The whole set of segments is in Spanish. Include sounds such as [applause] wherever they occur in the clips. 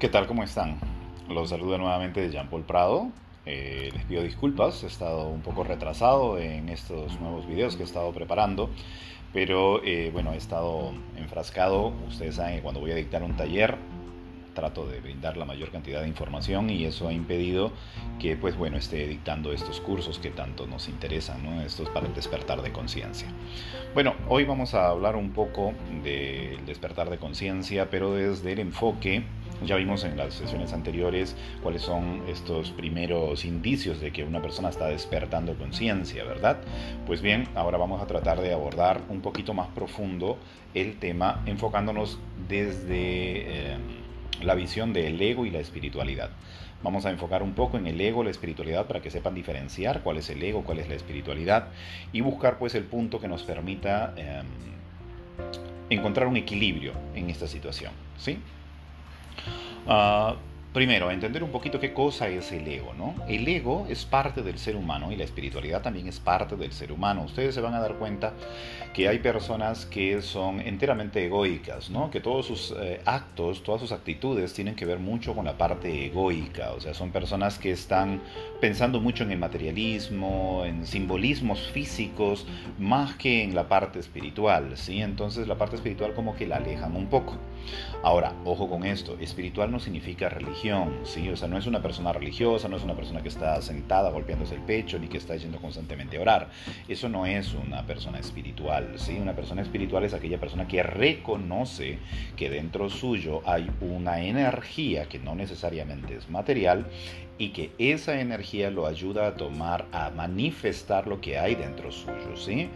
¿Qué tal? ¿Cómo están? Los saludo nuevamente de Jean Paul Prado. Eh, les pido disculpas, he estado un poco retrasado en estos nuevos videos que he estado preparando, pero eh, bueno, he estado enfrascado. Ustedes saben que cuando voy a dictar un taller trato de brindar la mayor cantidad de información y eso ha impedido que pues bueno esté dictando estos cursos que tanto nos interesan, ¿no? Estos para el despertar de conciencia. Bueno, hoy vamos a hablar un poco del despertar de conciencia, pero desde el enfoque ya vimos en las sesiones anteriores cuáles son estos primeros indicios de que una persona está despertando conciencia, ¿verdad? Pues bien, ahora vamos a tratar de abordar un poquito más profundo el tema enfocándonos desde... Eh, la visión del ego y la espiritualidad. Vamos a enfocar un poco en el ego, la espiritualidad, para que sepan diferenciar cuál es el ego, cuál es la espiritualidad y buscar pues el punto que nos permita em, encontrar un equilibrio en esta situación. ¿sí? Ah, Primero, entender un poquito qué cosa es el ego, ¿no? El ego es parte del ser humano y la espiritualidad también es parte del ser humano. Ustedes se van a dar cuenta que hay personas que son enteramente egoicas, ¿no? Que todos sus eh, actos, todas sus actitudes tienen que ver mucho con la parte egoica. O sea, son personas que están pensando mucho en el materialismo, en simbolismos físicos, más que en la parte espiritual, ¿sí? Entonces la parte espiritual como que la alejan un poco. Ahora, ojo con esto, espiritual no significa religión, ¿sí? O sea, no es una persona religiosa, no es una persona que está sentada golpeándose el pecho, ni que está yendo constantemente a orar. Eso no es una persona espiritual, ¿sí? Una persona espiritual es aquella persona que reconoce que dentro suyo hay una energía que no necesariamente es material y que esa energía lo ayuda a tomar, a manifestar lo que hay dentro suyo, ¿sí?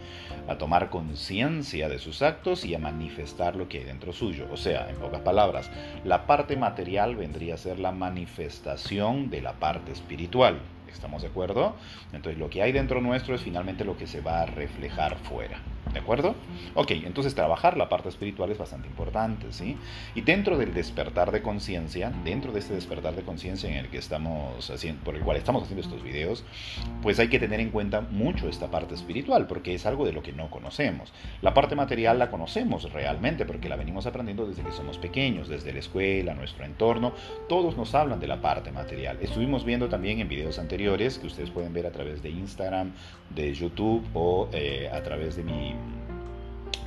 A tomar conciencia de sus actos y a manifestar lo que hay dentro suyo. O sea, en pocas palabras, la parte material vendría a ser la manifestación de la parte espiritual. ¿Estamos de acuerdo? Entonces lo que hay dentro nuestro es finalmente lo que se va a reflejar fuera. ¿De acuerdo? Ok, entonces trabajar la parte espiritual es bastante importante, ¿sí? Y dentro del despertar de conciencia, dentro de este despertar de conciencia en el que estamos haciendo, por el cual estamos haciendo estos videos, pues hay que tener en cuenta mucho esta parte espiritual, porque es algo de lo que no conocemos. La parte material la conocemos realmente, porque la venimos aprendiendo desde que somos pequeños, desde la escuela, nuestro entorno, todos nos hablan de la parte material. Estuvimos viendo también en videos anteriores, que ustedes pueden ver a través de Instagram, de YouTube o eh, a través de mi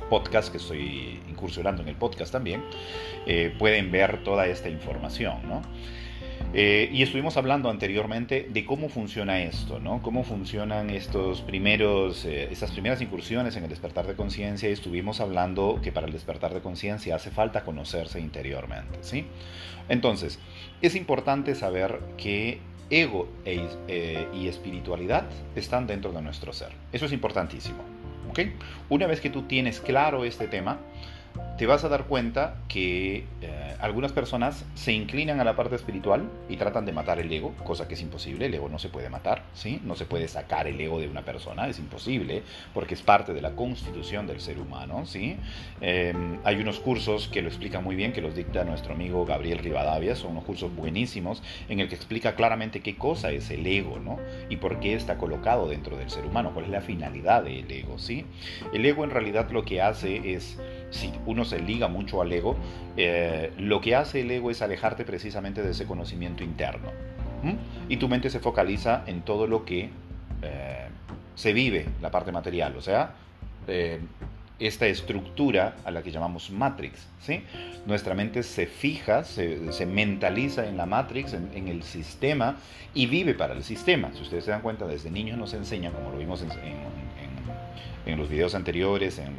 podcast, que estoy incursionando en el podcast también, eh, pueden ver toda esta información, ¿no? Eh, y estuvimos hablando anteriormente de cómo funciona esto, ¿no? Cómo funcionan estos primeros, eh, estas primeras incursiones en el despertar de conciencia y estuvimos hablando que para el despertar de conciencia hace falta conocerse interiormente, ¿sí? Entonces, es importante saber que ego e, y espiritualidad están dentro de nuestro ser. Eso es importantísimo. Una vez que tú tienes claro este tema, te vas a dar cuenta que eh, algunas personas se inclinan a la parte espiritual y tratan de matar el ego, cosa que es imposible, el ego no se puede matar, ¿sí? No se puede sacar el ego de una persona, es imposible, porque es parte de la constitución del ser humano, ¿sí? Em, hay unos cursos que lo explican muy bien, que los dicta nuestro amigo Gabriel Rivadavia, son unos cursos buenísimos, en el que explica claramente qué cosa es el ego, ¿no? Y por qué está colocado dentro del ser humano, cuál es la finalidad del ego, ¿sí? El ego en realidad lo que hace es, si uno se liga mucho al ego, eh, lo que hace el ego es alejarte precisamente de ese conocimiento interno. Y tu mente se focaliza en todo lo que eh, se vive, la parte material, o sea, eh, esta estructura a la que llamamos Matrix. ¿sí? Nuestra mente se fija, se, mentaliza en la Matrix, en, el sistema, y vive para el sistema. Si ustedes se dan cuenta, desde niños nos enseñan, como lo vimos en, en los videos anteriores, en,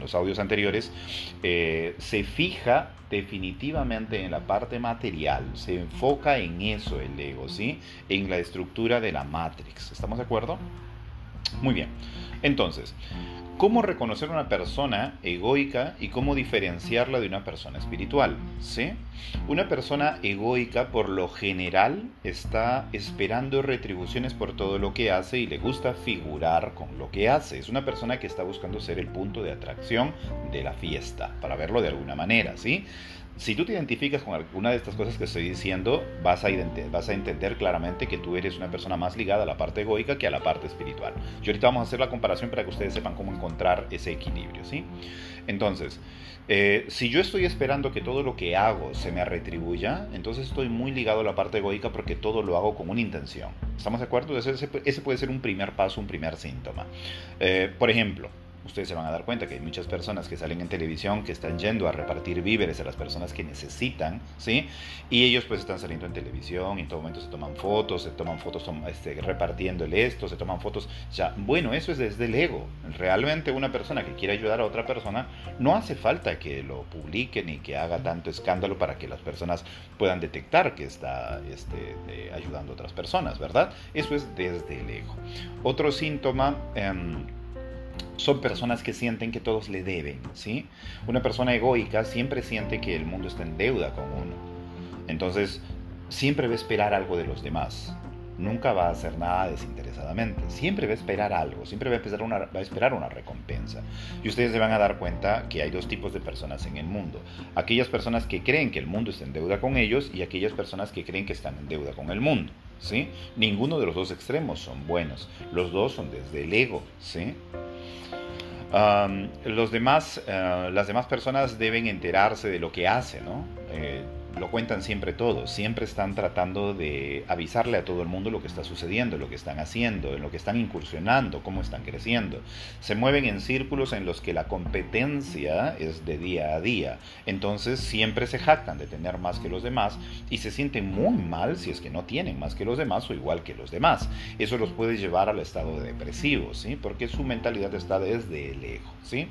los audios anteriores, eh, se fija definitivamente en la parte material, se enfoca en eso el ego, ¿sí? En la estructura de la Matrix. ¿Estamos de acuerdo? Muy bien. Entonces, cómo reconocer una persona egoica y cómo diferenciarla de una persona espiritual. ¿sí? Una persona egoica por lo general está esperando retribuciones por todo lo que hace y le gusta figurar con lo que hace. Es una persona que está buscando ser el punto de atracción de la fiesta, para verlo de alguna manera. ¿sí? Si tú te identificas con alguna de estas cosas que estoy diciendo, vas a, entender claramente que tú eres una persona más ligada a la parte egoica que a la parte espiritual. Y ahorita vamos a hacer la comparación para que ustedes sepan cómo encontrar ese equilibrio, ¿sí? Entonces, eh, si yo estoy esperando que todo lo que hago se me retribuya, entonces estoy muy ligado a la parte egoica porque todo lo hago con una intención. ¿Estamos de acuerdo? Ese, ese puede ser un primer paso, un primer síntoma. Eh, por ejemplo, ustedes se van a dar cuenta que hay muchas personas que salen en televisión que están yendo a repartir víveres a las personas que necesitan, ¿sí? Y ellos pues están saliendo en televisión y en todo momento se toman fotos, se toman fotos este, repartiéndole esto, se toman fotos. Ya, bueno, eso es desde el ego. Realmente una persona que quiere ayudar a otra persona no hace falta que lo publique ni que haga tanto escándalo para que las personas puedan detectar que está este, ayudando a otras personas, ¿verdad? Eso es desde el ego. Otro síntoma... Em, son personas que sienten que todos le deben, ¿sí? Una persona egoica siempre siente que el mundo está en deuda con uno. Entonces, siempre va a esperar algo de los demás. Nunca va a hacer nada desinteresadamente. Siempre va a esperar algo, siempre va a, esperar una, va a esperar una recompensa. Y ustedes se van a dar cuenta que hay dos tipos de personas en el mundo. Aquellas personas que creen que el mundo está en deuda con ellos y aquellas personas que creen que están en deuda con el mundo. ¿sí? Ninguno de los dos extremos son buenos. Los dos son desde el ego. ¿sí? Los demás, eh, las demás personas deben enterarse de lo que hace, ¿no? Lo cuentan siempre todos, siempre están tratando de avisarle a todo el mundo lo que está sucediendo, lo que están haciendo, en lo que están incursionando, cómo están creciendo. Se mueven en círculos en los que la competencia es de día a día, entonces siempre se jactan de tener más que los demás y se sienten muy mal si es que no tienen más que los demás o igual que los demás. Eso los puede llevar al estado de depresivo, ¿sí? Porque su mentalidad está desde ego, ¿sí?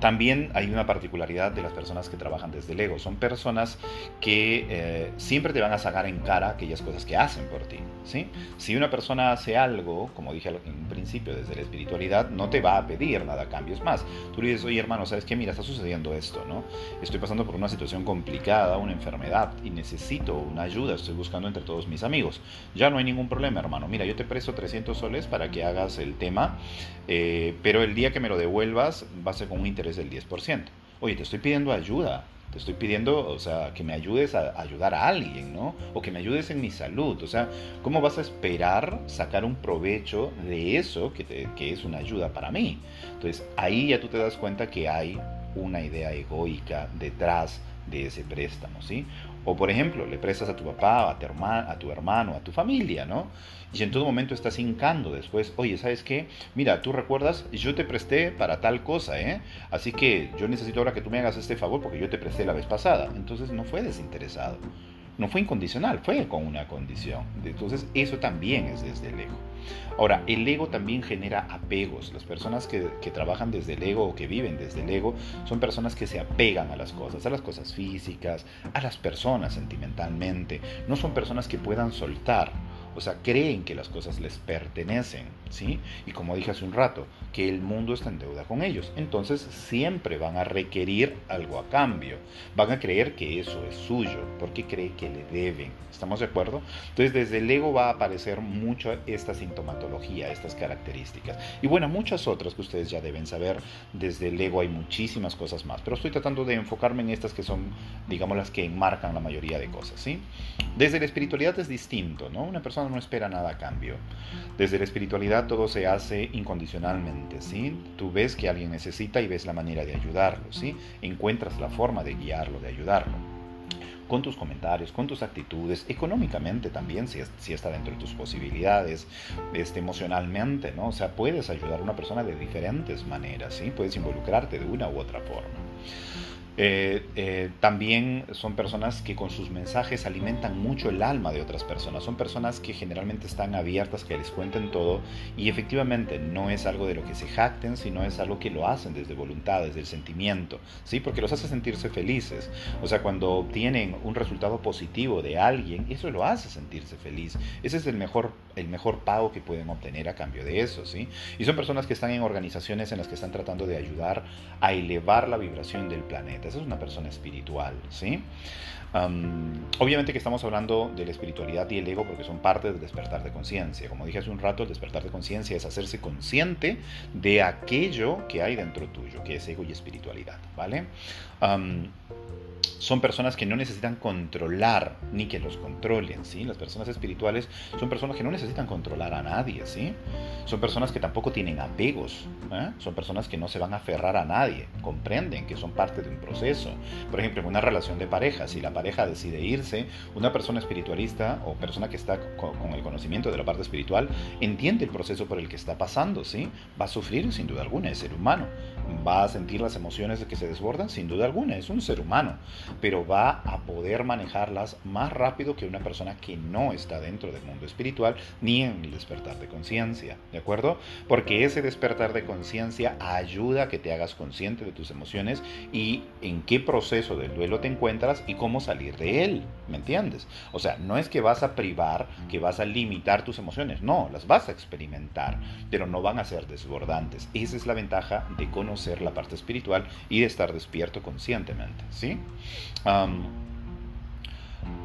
También hay una particularidad de las personas que trabajan desde el ego. Son personas que eh, siempre te van a sacar en cara aquellas cosas que hacen por ti. ¿sí? Si una persona hace algo, como dije en principio desde la espiritualidad, no te va a pedir nada a más, tú le dices, oye hermano, ¿sabes qué? Mira, está sucediendo esto, ¿no? Estoy pasando por una situación complicada, una enfermedad y necesito una ayuda. Estoy buscando entre todos mis amigos. Ya no hay ningún problema, hermano. Mira, yo te presto 300 soles para que hagas el tema, eh, pero el día que me lo devuelvas va a ser con un interés del 10%. Oye, te estoy pidiendo ayuda, te estoy pidiendo, o sea, que me ayudes a ayudar a alguien, ¿no? O que me ayudes en mi salud. O sea, ¿cómo vas a esperar sacar un provecho de eso que, que es una ayuda para mí? Entonces, ahí ya tú te das cuenta que hay una idea egoica detrás de ese préstamo, ¿sí? O por ejemplo, le prestas a tu papá, a tu, hermano, a tu hermano, a tu familia, ¿no? Y en todo momento estás hincando después, oye, ¿sabes qué? Mira, tú recuerdas, yo te presté para tal cosa, ¿eh? Así que yo necesito ahora que tú me hagas este favor porque yo te presté la vez pasada. Entonces no fue desinteresado, no fue incondicional, fue con una condición. Entonces eso también es desde el ego. Ahora, el ego también genera apegos. Las personas que, trabajan desde el ego o que viven desde el ego son personas que se apegan a las cosas, a las cosas físicas, a las personas sentimentalmente. No son personas que puedan soltar. O sea, creen que las cosas les pertenecen, ¿sí? Y como dije hace un rato, que el mundo está en deuda con ellos. Entonces siempre van a requerir algo a cambio. Van a creer que eso es suyo, porque cree que le deben. ¿Estamos de acuerdo? Entonces desde el ego va a aparecer mucho esta sintomatología, estas características. Y bueno, muchas otras que ustedes ya deben saber. Desde el ego hay muchísimas cosas más, pero estoy tratando de enfocarme en estas que son, digamos, las que enmarcan la mayoría de cosas, ¿sí? Desde la espiritualidad es distinto, ¿no? Una persona no espera nada a cambio. Desde la espiritualidad todo se hace incondicionalmente, ¿sí? Tú ves que alguien necesita y ves la manera de ayudarlo, ¿sí? Encuentras la forma de guiarlo, de ayudarlo con tus comentarios, con tus actitudes, económicamente también, si, si está dentro de tus posibilidades, este, emocionalmente, ¿no? O sea, puedes ayudar a una persona de diferentes maneras, ¿sí? Puedes involucrarte de una u otra forma. Eh, eh, también son personas que con sus mensajes alimentan mucho el alma de otras personas. Son personas que generalmente están abiertas, que les cuenten todo y efectivamente no es algo de lo que se jacten, sino es algo que lo hacen desde voluntad, desde el sentimiento, ¿sí? Porque los hace sentirse felices. O sea, cuando obtienen un resultado positivo de alguien, eso lo hace sentirse feliz. Ese es el mejor, el mejor pago que pueden obtener a cambio de eso, ¿sí? Y son personas que están en organizaciones en las que están tratando de ayudar a elevar la vibración del planeta es una persona espiritual, ¿sí? obviamente que estamos hablando de la espiritualidad y el ego porque son parte del despertar de conciencia. Como dije hace un rato, el despertar de conciencia es hacerse consciente de aquello que hay dentro tuyo, que es ego y espiritualidad, ¿vale? Son personas que no necesitan controlar ni que los controlen, ¿sí? Las personas espirituales son personas que no necesitan controlar a nadie, ¿sí? Son personas que tampoco tienen apegos, ¿eh? son personas que no se van a aferrar a nadie, comprenden que son parte de un proceso. Por ejemplo, en una relación de pareja, si la pareja decide irse, una persona espiritualista o persona que está con el conocimiento de la parte espiritual entiende el proceso por el que está pasando, ¿sí? Va a sufrir sin duda alguna, es ser humano. Va a sentir las emociones que se desbordan sin duda alguna, es un ser humano pero va a poder manejarlas más rápido que una persona que no está dentro del mundo espiritual ni en el despertar de conciencia, ¿de acuerdo? Porque ese despertar de conciencia ayuda a que te hagas consciente de tus emociones y en qué proceso del duelo te encuentras y cómo salir de él, ¿me entiendes? O sea, no es que vas a privar, que vas a limitar tus emociones, no, las vas a experimentar, pero no van a ser desbordantes. Esa es la ventaja de conocer la parte espiritual y de estar despierto conscientemente, ¿sí?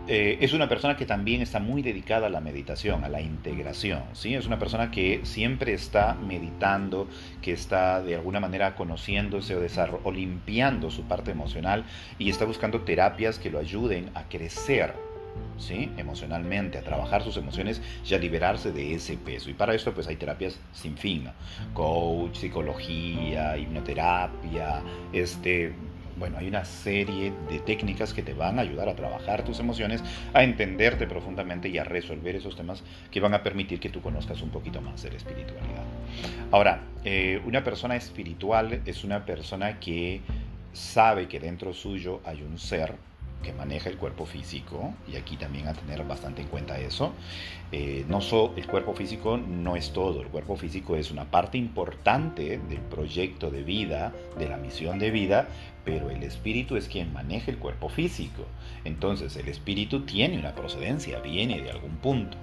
Eh, es una persona que también está muy dedicada a la meditación, a la integración. ¿sí? Es una persona que siempre está meditando, que está de alguna manera conociéndose o limpiando su parte emocional y está buscando terapias que lo ayuden a crecer ¿sí? emocionalmente, a trabajar sus emociones y a liberarse de ese peso. Y para esto pues hay terapias sin fin, coach, psicología, hipnoterapia, este, bueno, hay una serie de técnicas que te van a ayudar a trabajar tus emociones, a entenderte profundamente y a resolver esos temas que van a permitir que tú conozcas un poquito más de la espiritualidad. Ahora, eh, una persona espiritual es una persona que sabe que dentro suyo hay un ser que maneja el cuerpo físico, y aquí también a tener bastante en cuenta eso, eh, no so, el cuerpo físico no es todo, el cuerpo físico es una parte importante del proyecto de vida, de la misión de vida, pero el espíritu es quien maneja el cuerpo físico. Entonces el espíritu tiene una procedencia, viene de algún punto.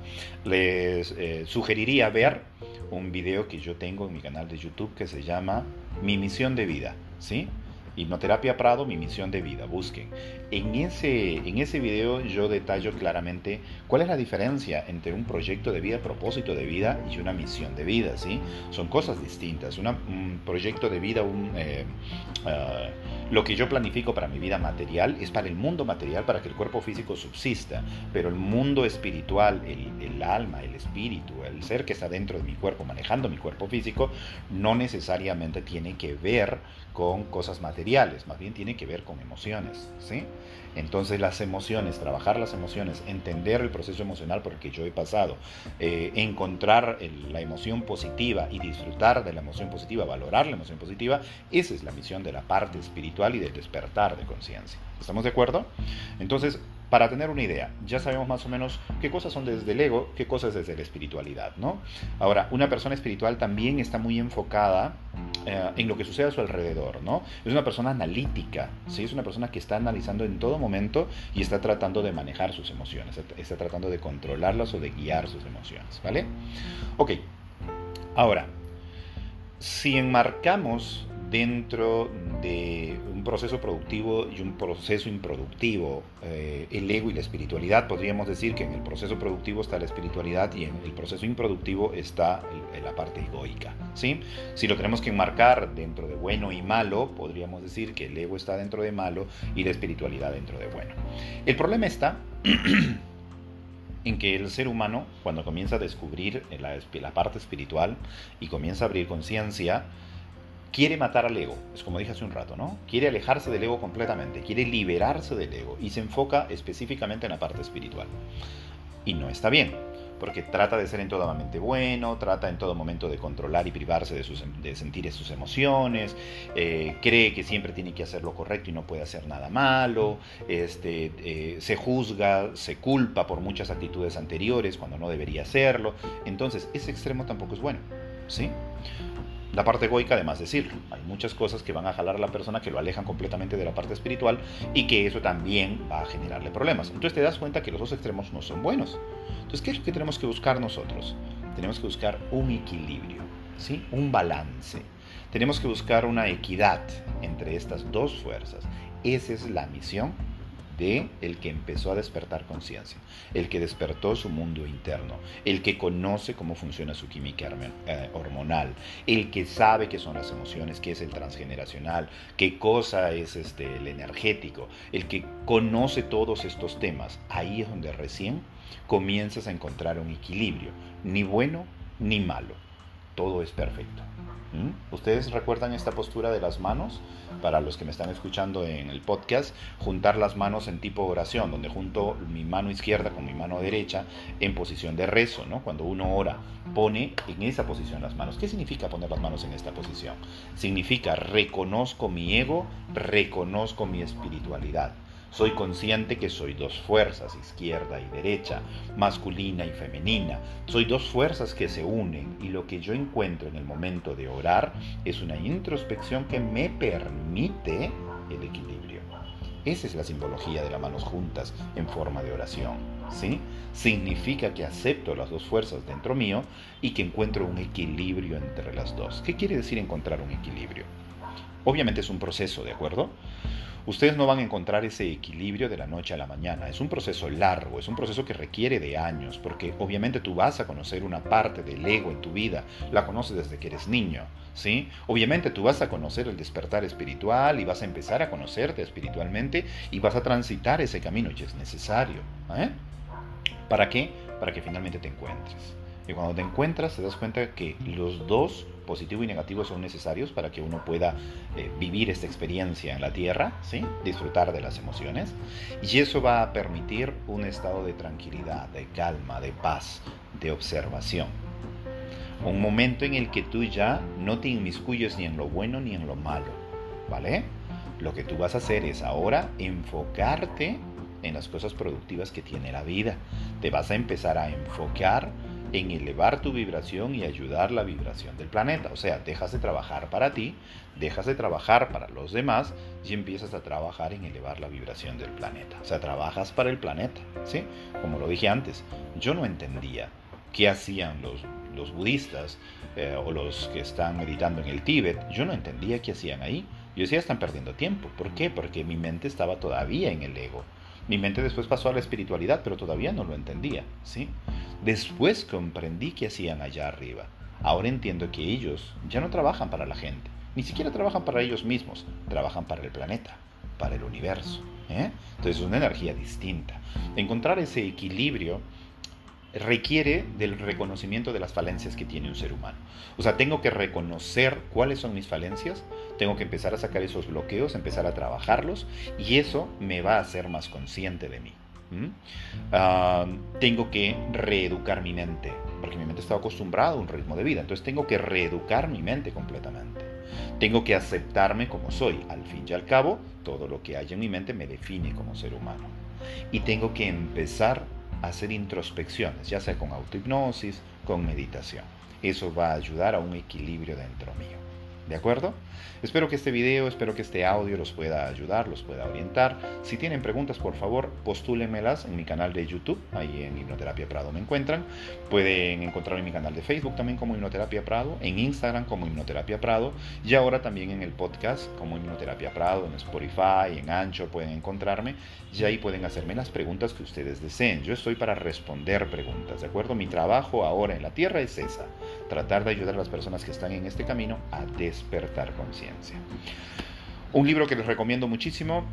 Les eh, sugeriría ver un video que yo tengo en mi canal de YouTube que se llama Mi misión de vida, ¿sí? Hipnoterapia Prado, mi misión de vida, busquen. En ese, en ese video yo detallo claramente cuál es la diferencia entre un proyecto de vida, propósito de vida y una misión de vida, ¿sí? Son cosas distintas. un proyecto de vida, un, eh, ah, lo que yo planifico para mi vida material es para el mundo material, para que el cuerpo físico subsista, pero el mundo espiritual, el alma, el espíritu, el ser que está dentro de mi cuerpo, manejando mi cuerpo físico, no necesariamente tiene que ver con cosas materiales, más bien tiene que ver con emociones, ¿sí? Entonces las emociones, trabajar las emociones, entender el proceso emocional por el que yo he pasado, eh, encontrar la emoción positiva y disfrutar de la emoción positiva, valorar la emoción positiva, esa es la misión de la parte espiritual y del despertar de conciencia. ¿Estamos de acuerdo? Entonces, para tener una idea, ya sabemos más o menos qué cosas son desde el ego, qué cosas desde la espiritualidad, ¿no? Ahora, una persona espiritual también está muy enfocada eh, en lo que sucede a su alrededor, ¿no? Es una persona analítica, ¿sí? Es una persona que está analizando en todo momento y está tratando de manejar sus emociones, está tratando de controlarlas o de guiar sus emociones, ¿vale? Ok, ahora, si enmarcamos dentro de un proceso productivo y un proceso improductivo. Eh, el ego y la espiritualidad, podríamos decir que en el proceso productivo está la espiritualidad y en el proceso improductivo está la parte egoica. ¿sí? Si lo tenemos que enmarcar dentro de bueno y malo, podríamos decir que el ego está dentro de malo y la espiritualidad dentro de bueno. El problema está... [clears throat] en que el ser humano, cuando comienza a descubrir la, la parte espiritual y comienza a abrir conciencia, quiere matar al ego, es como dije hace un rato, ¿no? Quiere alejarse del ego completamente, quiere liberarse del ego y se enfoca específicamente en la parte espiritual. Y no está bien, porque trata de ser en todo momento bueno, trata en todo momento de controlar y privarse de, sentir sus emociones, eh, cree que siempre tiene que hacer lo correcto y no puede hacer nada malo, este, eh, se juzga, se culpa por muchas actitudes anteriores cuando no debería hacerlo. Entonces, ese extremo tampoco es bueno, ¿sí? La parte egoica, además decirlo, hay muchas cosas que van a jalar a la persona que lo alejan completamente de la parte espiritual y que eso también va a generarle problemas. Entonces te das cuenta que los dos extremos no son buenos. Entonces, ¿qué es lo que tenemos que buscar nosotros? Tenemos que buscar un equilibrio, ¿sí? un balance. Tenemos que buscar una equidad entre estas dos fuerzas. Esa es la misión El que empezó a despertar conciencia, el que despertó su mundo interno, el que conoce cómo funciona su química eh, hormonal, el que sabe qué son las emociones, qué es el transgeneracional, qué cosa es este, el energético, el que conoce todos estos temas. Ahí es donde recién comienzas a encontrar un equilibrio, ni bueno ni malo, todo es perfecto. ¿Ustedes recuerdan esta postura de las manos? Para los que me están escuchando en el podcast, juntar las manos en tipo oración, donde junto mi mano izquierda con mi mano derecha en posición de rezo, ¿no? Cuando uno ora, pone en esa posición las manos. ¿Qué significa poner las manos en esta posición? Significa reconozco mi ego, reconozco mi espiritualidad. Soy consciente que soy dos fuerzas, izquierda y derecha, masculina y femenina. Soy dos fuerzas que se unen y lo que yo encuentro en el momento de orar es una introspección que me permite el equilibrio. Esa es la simbología de las manos juntas en forma de oración. ¿sí? Significa que acepto las dos fuerzas dentro mío y que encuentro un equilibrio entre las dos. ¿Qué quiere decir encontrar un equilibrio? Obviamente es un proceso, ¿de acuerdo? Ustedes no van a encontrar ese equilibrio de la noche a la mañana. Es un proceso largo, es un proceso que requiere de años, porque obviamente tú vas a conocer una parte del ego en tu vida, la conoces desde que eres niño, ¿sí? Obviamente tú vas a conocer el despertar espiritual y vas a empezar a conocerte espiritualmente y vas a transitar ese camino y es necesario. ¿eh? ¿Para qué? Para que finalmente te encuentres. Y cuando te encuentras te das cuenta que los dos positivo y negativo son necesarios para que uno pueda eh, vivir esta experiencia en la tierra, ¿sí? disfrutar de las emociones. Y eso va a permitir un estado de tranquilidad, de calma, de paz, de observación. Un momento en el que tú ya no te inmiscuyes ni en lo bueno ni en lo malo. ¿Vale? Lo que tú vas a hacer es ahora enfocarte en las cosas productivas que tiene la vida. Te vas a empezar a enfocar en elevar tu vibración y ayudar la vibración del planeta. O sea, dejas de trabajar para ti, dejas de trabajar para los demás y empiezas a trabajar en elevar la vibración del planeta. O sea, trabajas para el planeta, ¿sí? Como lo dije antes, yo no entendía qué hacían los, los budistas eh, o los que están meditando en el Tíbet. Yo no entendía qué hacían ahí. Yo decía, están perdiendo tiempo. ¿Por qué? Porque mi mente estaba todavía en el ego. Mi mente después pasó a la espiritualidad, pero todavía no lo entendía, ¿sí? Después comprendí qué hacían allá arriba. Ahora entiendo que ellos ya no trabajan para la gente, ni siquiera trabajan para ellos mismos, trabajan para el planeta, para el universo. ¿eh? Entonces es una energía distinta. Encontrar ese equilibrio requiere del reconocimiento de las falencias que tiene un ser humano. O sea, tengo que reconocer cuáles son mis falencias, tengo que empezar a sacar esos bloqueos, empezar a trabajarlos y eso me va a hacer más consciente de mí. Ah, tengo que reeducar mi mente, porque mi mente está acostumbrada a un ritmo de vida, entonces tengo que reeducar mi mente completamente. Tengo que aceptarme como soy. Al fin y al cabo, todo lo que hay en mi mente me define como ser humano. Y tengo que empezar hacer introspecciones, ya sea con autohipnosis, con meditación. Eso va a ayudar a un equilibrio dentro mío. ¿De acuerdo? Espero que este video, espero que este audio los pueda ayudar, los pueda orientar. Si tienen preguntas, por favor, postúlenmelas en mi canal de YouTube, ahí en Hipnoterapia Prado me encuentran. Pueden encontrarme en mi canal de Facebook también como Hipnoterapia Prado, en Instagram como Hipnoterapia Prado y ahora también en el podcast como Hipnoterapia Prado, en Spotify, en Ancho pueden encontrarme y ahí pueden hacerme las preguntas que ustedes deseen. Yo estoy para responder preguntas, ¿de acuerdo? Mi trabajo ahora en la Tierra es esa, tratar de ayudar a las personas que están en este camino a despertar conciencia. Un libro que les recomiendo muchísimo,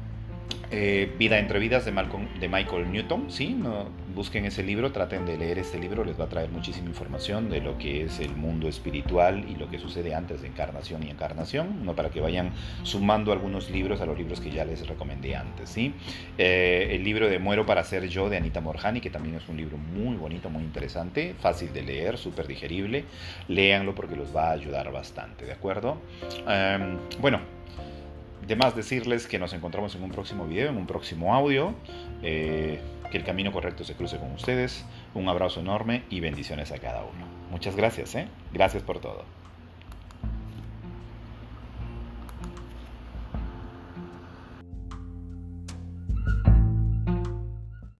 eh, Vida entre vidas de, de Michael Newton, ¿sí? Busquen ese libro, traten de leer este libro, les va a traer muchísima información de lo que es el mundo espiritual y lo que sucede antes de encarnación y encarnación, no para que vayan sumando algunos libros a los libros que ya les recomendé antes, ¿sí? Eh, el libro de Muero para ser yo de Anita Morjani, que también es un libro muy bonito, muy interesante, fácil de leer, súper digerible, léanlo porque los va a ayudar bastante, ¿de acuerdo? Em, bueno, de más decirles que nos encontramos en un próximo video, en un próximo audio. Eh, que el camino correcto se cruce con ustedes. Un abrazo enorme y bendiciones a cada uno. Muchas gracias, ¿eh? Gracias por todo.